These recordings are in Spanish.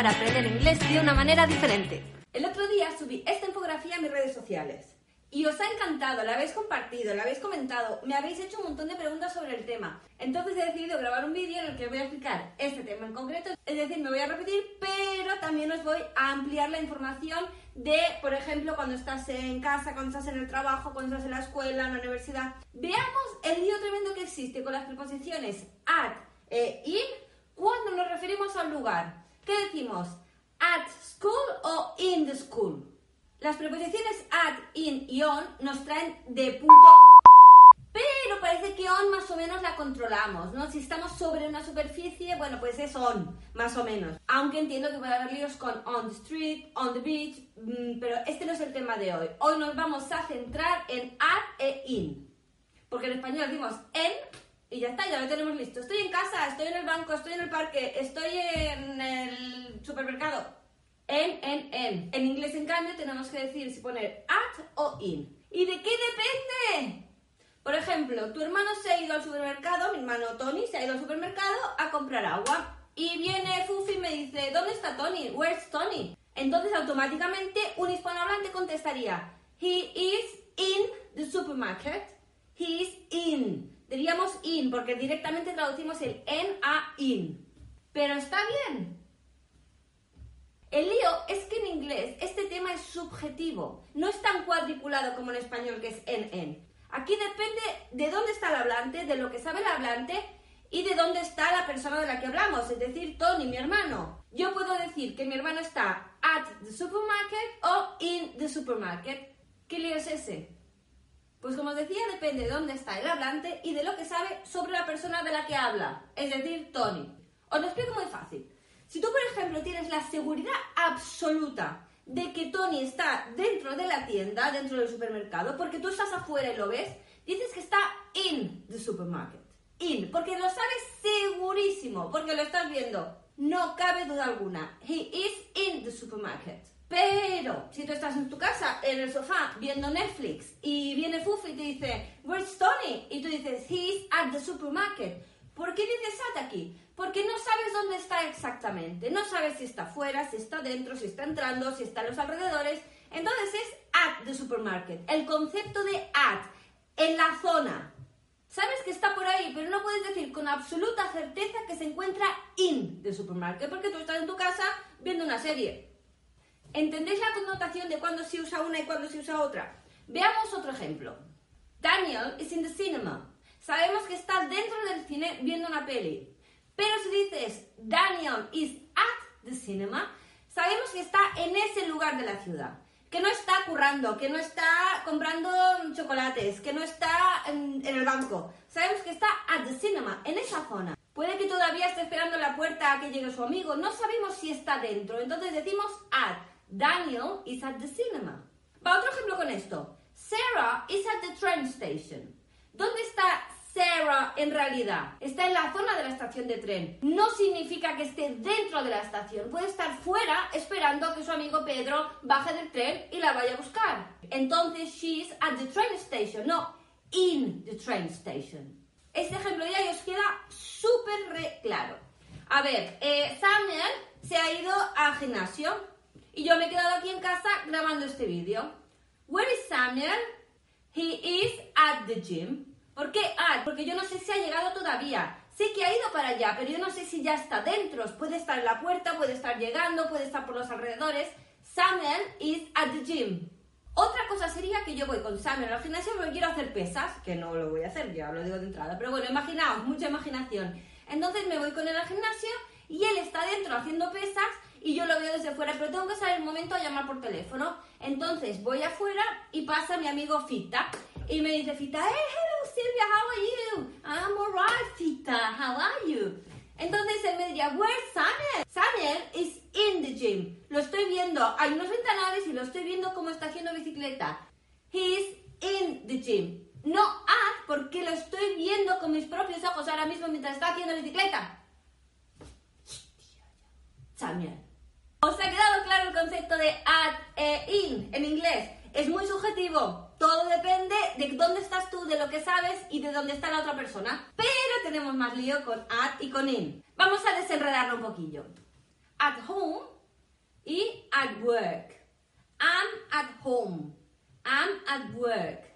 Para aprender inglés de una manera diferente. El otro día subí esta infografía a mis redes sociales y os ha encantado, la habéis compartido, la habéis comentado, me habéis hecho un montón de preguntas sobre el tema. Entonces he decidido grabar un vídeo en el que voy a explicar este tema en concreto, es decir, me voy a repetir, pero también os voy a ampliar la información de, por ejemplo, cuando estás en casa, cuando estás en el trabajo, cuando estás en la escuela, en la universidad. Veamos el lío tremendo que existe con las preposiciones at e in cuando nos referimos a un lugar. ¿Qué decimos? At school o in the school. Las preposiciones at, in y on nos traen de punto pero parece que on más o menos la controlamos, ¿no? Si estamos sobre una superficie, bueno, pues es on, más o menos. Aunque entiendo que puede haber líos con on the street, on the beach, mm, pero este no es el tema de hoy. Hoy nos vamos a centrar en at e in. Porque en español decimos en y ya está, ya lo tenemos listo. Estoy en casa, estoy en el banco, estoy en el parque, estoy en el supermercado. En, en, en. En inglés, en cambio, tenemos que decir si poner at o in. ¿Y de qué depende? Por ejemplo, tu hermano se ha ido al supermercado, mi hermano Tony se ha ido al supermercado a comprar agua. Y viene Fufi y me dice, ¿dónde está Tony? Where's Tony? Entonces automáticamente un hispanohablante contestaría, He is in the supermarket. He is in. Diríamos in porque directamente traducimos el en a in. Pero está bien. El lío es que en inglés este tema es subjetivo, no es tan cuadriculado como en español que es en en. Aquí depende de dónde está el hablante, de lo que sabe el hablante y de dónde está la persona de la que hablamos, es decir, Tony, mi hermano. Yo puedo decir que mi hermano está at the supermarket o in the supermarket. ¿Qué lío es ese? Pues como os decía, depende de dónde está el hablante y de lo que sabe sobre la persona de la que habla, es decir, Tony. Os lo explico muy fácil. Si tú, por ejemplo, tienes la seguridad absoluta de que Tony está dentro de la tienda, dentro del supermercado, porque tú estás afuera y lo ves, dices que está in the supermarket. In, porque lo sabes segurísimo, porque lo estás viendo. No cabe duda alguna. He is in the supermarket. Pero si tú estás en tu casa, en el sofá, viendo Netflix, y viene Fufi y te dice, Where's Tony? Y tú dices, He's at the supermarket. ¿Por qué dices at aquí? Porque no sabes dónde está exactamente. No sabes si está fuera, si está dentro, si está entrando, si está en los alrededores. Entonces es at the supermarket. El concepto de at, en la zona. Sabes que está por ahí, pero no puedes decir con absoluta certeza que se encuentra in the supermarket, porque tú estás en tu casa viendo una serie. ¿Entendéis la connotación de cuándo se usa una y cuándo se usa otra? Veamos otro ejemplo. Daniel is in the cinema. Sabemos que está dentro del cine viendo una peli. Pero si dices Daniel is at the cinema, sabemos que está en ese lugar de la ciudad. Que no está currando, que no está comprando chocolates, que no está en, el banco. Sabemos que está at the cinema, en esa zona. Puede que todavía esté esperando la puerta a que llegue su amigo. No sabemos si está dentro. Entonces decimos at. Daniel is at the cinema. Va, otro ejemplo con esto. Sarah is at the train station. ¿Dónde está Sarah en realidad? Está en la zona de la estación de tren. No significa que esté dentro de la estación. Puede estar fuera esperando a que su amigo Pedro baje del tren y la vaya a buscar. Entonces, she's at the train station, no in the train station. Este ejemplo ya os queda súper claro. A ver, eh, Samuel se ha ido al gimnasio y yo me he quedado aquí en casa grabando este vídeo. Where is Samuel? He is at the gym. ¿Por qué at? Porque yo no sé si ha llegado todavía. Sé que ha ido para allá, pero yo no sé si ya está dentro. Puede estar en la puerta, puede estar llegando, puede estar por los alrededores. Samuel is at the gym. Otra cosa sería que yo voy con Samuel al gimnasio porque quiero hacer pesas, que no lo voy a hacer, ya lo digo de entrada. Pero bueno, imaginaos, mucha imaginación. Entonces me voy con él al gimnasio y él está dentro haciendo pesas y yo lo veo desde fuera, pero tengo que saber el momento a llamar por teléfono. Entonces voy afuera y pasa mi amigo Fita y me dice Fita, hey, hello Silvia, how are you? I'm alright, Tita, how are you? Entonces él me diría, where's Samuel? Samuel is in the gym. Lo estoy viendo. Hay unos ventanales y lo estoy viendo cómo está haciendo bicicleta. He's in the gym. No at, porque lo estoy viendo con mis propios ojos ahora mismo mientras está haciendo bicicleta. Samuel. ¿Os ha quedado claro el concepto de at e in en inglés? Es muy subjetivo. Todo depende de dónde estás tú, de lo que sabes y de dónde está la otra persona. Pero tenemos más lío con at y con in. Vamos a desenredarlo un poquillo. At home y at work. I'm at home. I'm at work.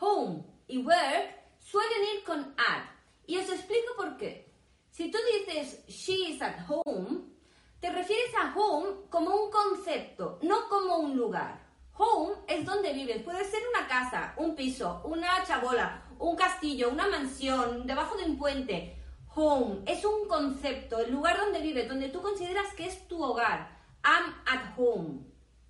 Home y work suelen ir con at. Y os explico por qué. Si tú dices she is at home, te refieres a home como un concepto, no como un lugar. Home es donde vives. Puede ser una casa, un piso, una chabola, un castillo, una mansión, debajo de un puente. Home es un concepto, el lugar donde vives, donde tú consideras que es tu hogar. I'm at home.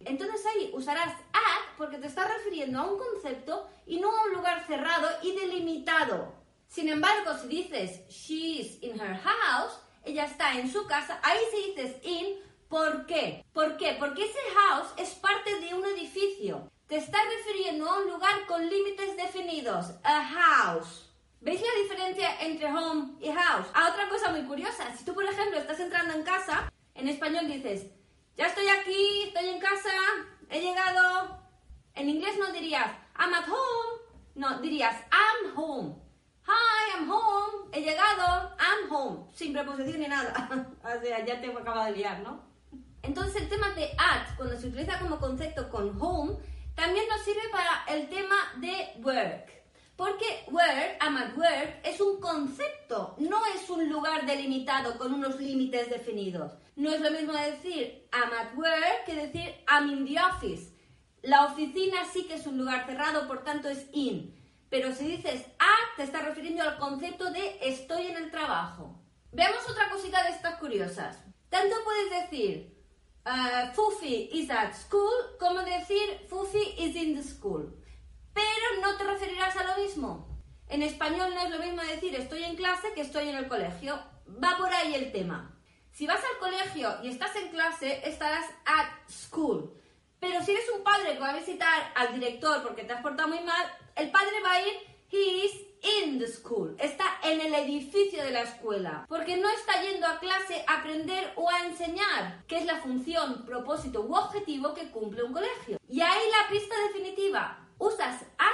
Entonces ahí usarás at porque te estás refiriendo a un concepto y no a un lugar cerrado y delimitado. Sin embargo, si dices she's in her house, ella está en su casa, ahí si dices in ¿Por qué? ¿Por qué? Porque ese house es parte de un edificio. Te estás refiriendo a un lugar con límites definidos. A house. ¿Veis la diferencia entre home y house? A otra cosa muy curiosa. Si tú, por ejemplo, estás entrando en casa, en español dices, ya estoy aquí, estoy en casa, he llegado. En inglés no dirías, I'm at home. No, dirías, I'm home. Hi, I'm home. He llegado, I'm home. Sin preposición ni nada. o sea, ya te acabo de liar, ¿no? Entonces el tema de at, cuando se utiliza como concepto con home, también nos sirve para el tema de work. Porque work, I'm at work, es un concepto, no es un lugar delimitado con unos límites definidos. No es lo mismo decir I'm at work que decir I'm in the office. La oficina sí que es un lugar cerrado, por tanto es in. Pero si dices at, te estás refiriendo al concepto de estoy en el trabajo. Veamos otra cosita de estas curiosas. Tanto puedes decir uh, Fufi is at school como decir Fufi is in the school. Pero no te referirás a lo mismo. En español no es lo mismo decir estoy en clase que estoy en el colegio. Va por ahí el tema. Si vas al colegio y estás en clase, estarás at school. Pero si eres un padre que va a visitar al director porque te has portado muy mal, el padre va a ir, he is in the school, está en el edificio de la escuela, porque no está yendo a clase a aprender o a enseñar, que es la función, propósito u objetivo que cumple un colegio. Y ahí la pista definitiva, usas a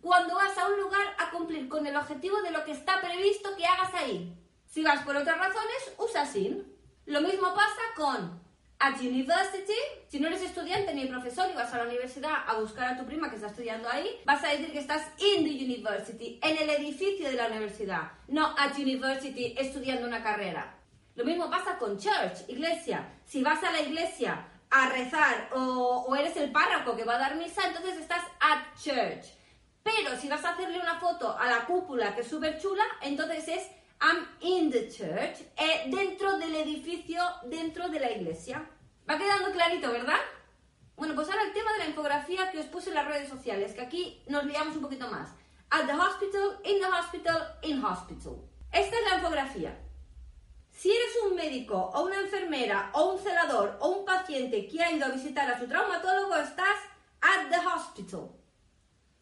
cuando vas a un lugar a cumplir con el objetivo de lo que está previsto que hagas ahí. Si vas por otras razones, usas in. Lo mismo pasa con At university, si no eres estudiante ni profesor y vas a la universidad a buscar a tu prima que está estudiando ahí, vas a decir que estás in the university, en el edificio de la universidad, no at university estudiando una carrera. Lo mismo pasa con church, iglesia. Si vas a la iglesia a rezar o, o eres el párroco que va a dar misa, entonces estás at church. Pero si vas a hacerle una foto a la cúpula que es súper chula, entonces es I'm in the church, eh, dentro del edificio, dentro de la iglesia. ¿Va quedando clarito, verdad? Bueno, pues ahora el tema de la infografía que os puse en las redes sociales, que aquí nos liamos un poquito más. At the hospital, in the hospital, in hospital. Esta es la infografía. Si eres un médico o una enfermera o un celador o un paciente que ha ido a visitar a su traumatólogo, estás at the hospital.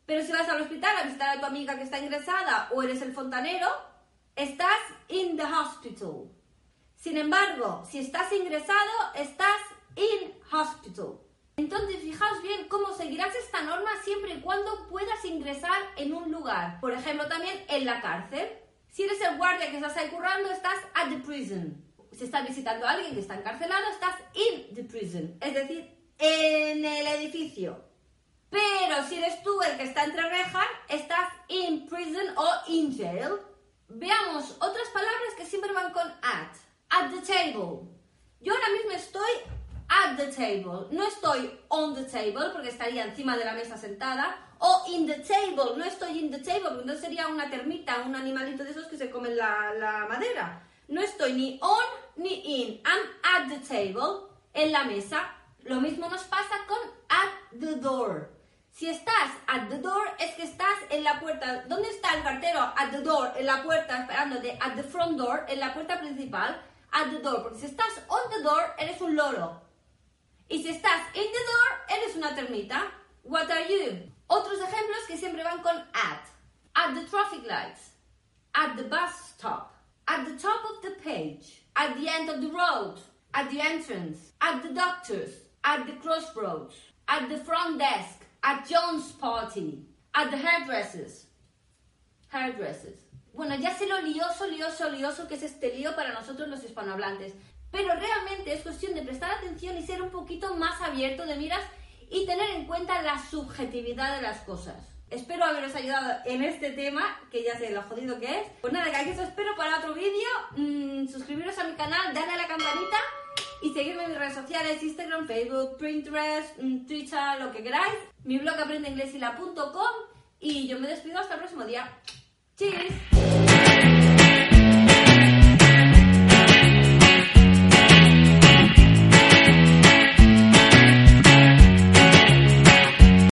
Pero si vas al hospital a visitar a tu amiga que está ingresada o eres el fontanero, estás in the hospital. Sin embargo, si estás ingresado, estás in hospital. Entonces, fijaos bien cómo seguirás esta norma siempre y cuando puedas ingresar en un lugar. Por ejemplo, también en la cárcel. Si eres el guardia que estás ahí currando, estás at the prison. Si estás visitando a alguien que está encarcelado, estás in the prison. Es decir, en el edificio. Pero si eres tú el que está entre rejas, estás in prison o in jail. Veamos otras palabras que siempre van con at. At the table. Yo ahora mismo estoy at the table. No estoy on the table porque estaría encima de la mesa sentada. O in the table. No estoy in the table porque no sería una termita, un animalito de esos que se comen la, la madera. No estoy ni on ni in. I'm at the table, en la mesa. Lo mismo nos pasa con at the door. Si estás at the door, es que estás en la puerta. ¿Dónde está el cartero? At the door, en la puerta, esperándote. At the front door, en la puerta principal. At the door, porque si estás on the door, eres un loro. Y si estás in the door, eres una termita. What are you? Otros ejemplos que siempre van con at. At the traffic lights. At the bus stop. At the top of the page. At the end of the road. At the entrance. At the doctor's. At the crossroads. At the front desk. At John's party. At the hairdressers. Hairdressers. Bueno, ya sé lo lioso, lioso, lioso que es este lío para nosotros los hispanohablantes. Pero realmente es cuestión de prestar atención y ser un poquito más abierto de miras y tener en cuenta la subjetividad de las cosas. Espero haberos ayudado en este tema, que ya sé lo jodido que es. Pues nada, que os espero para otro vídeo. Mm, suscribiros a mi canal, darle a la campanita y seguirme en mis redes sociales, Instagram, Facebook, Pinterest, mm, Twitter, lo que queráis. Mi blog aprendeinglesila.com y yo me despido hasta el próximo día. ¡Cheers!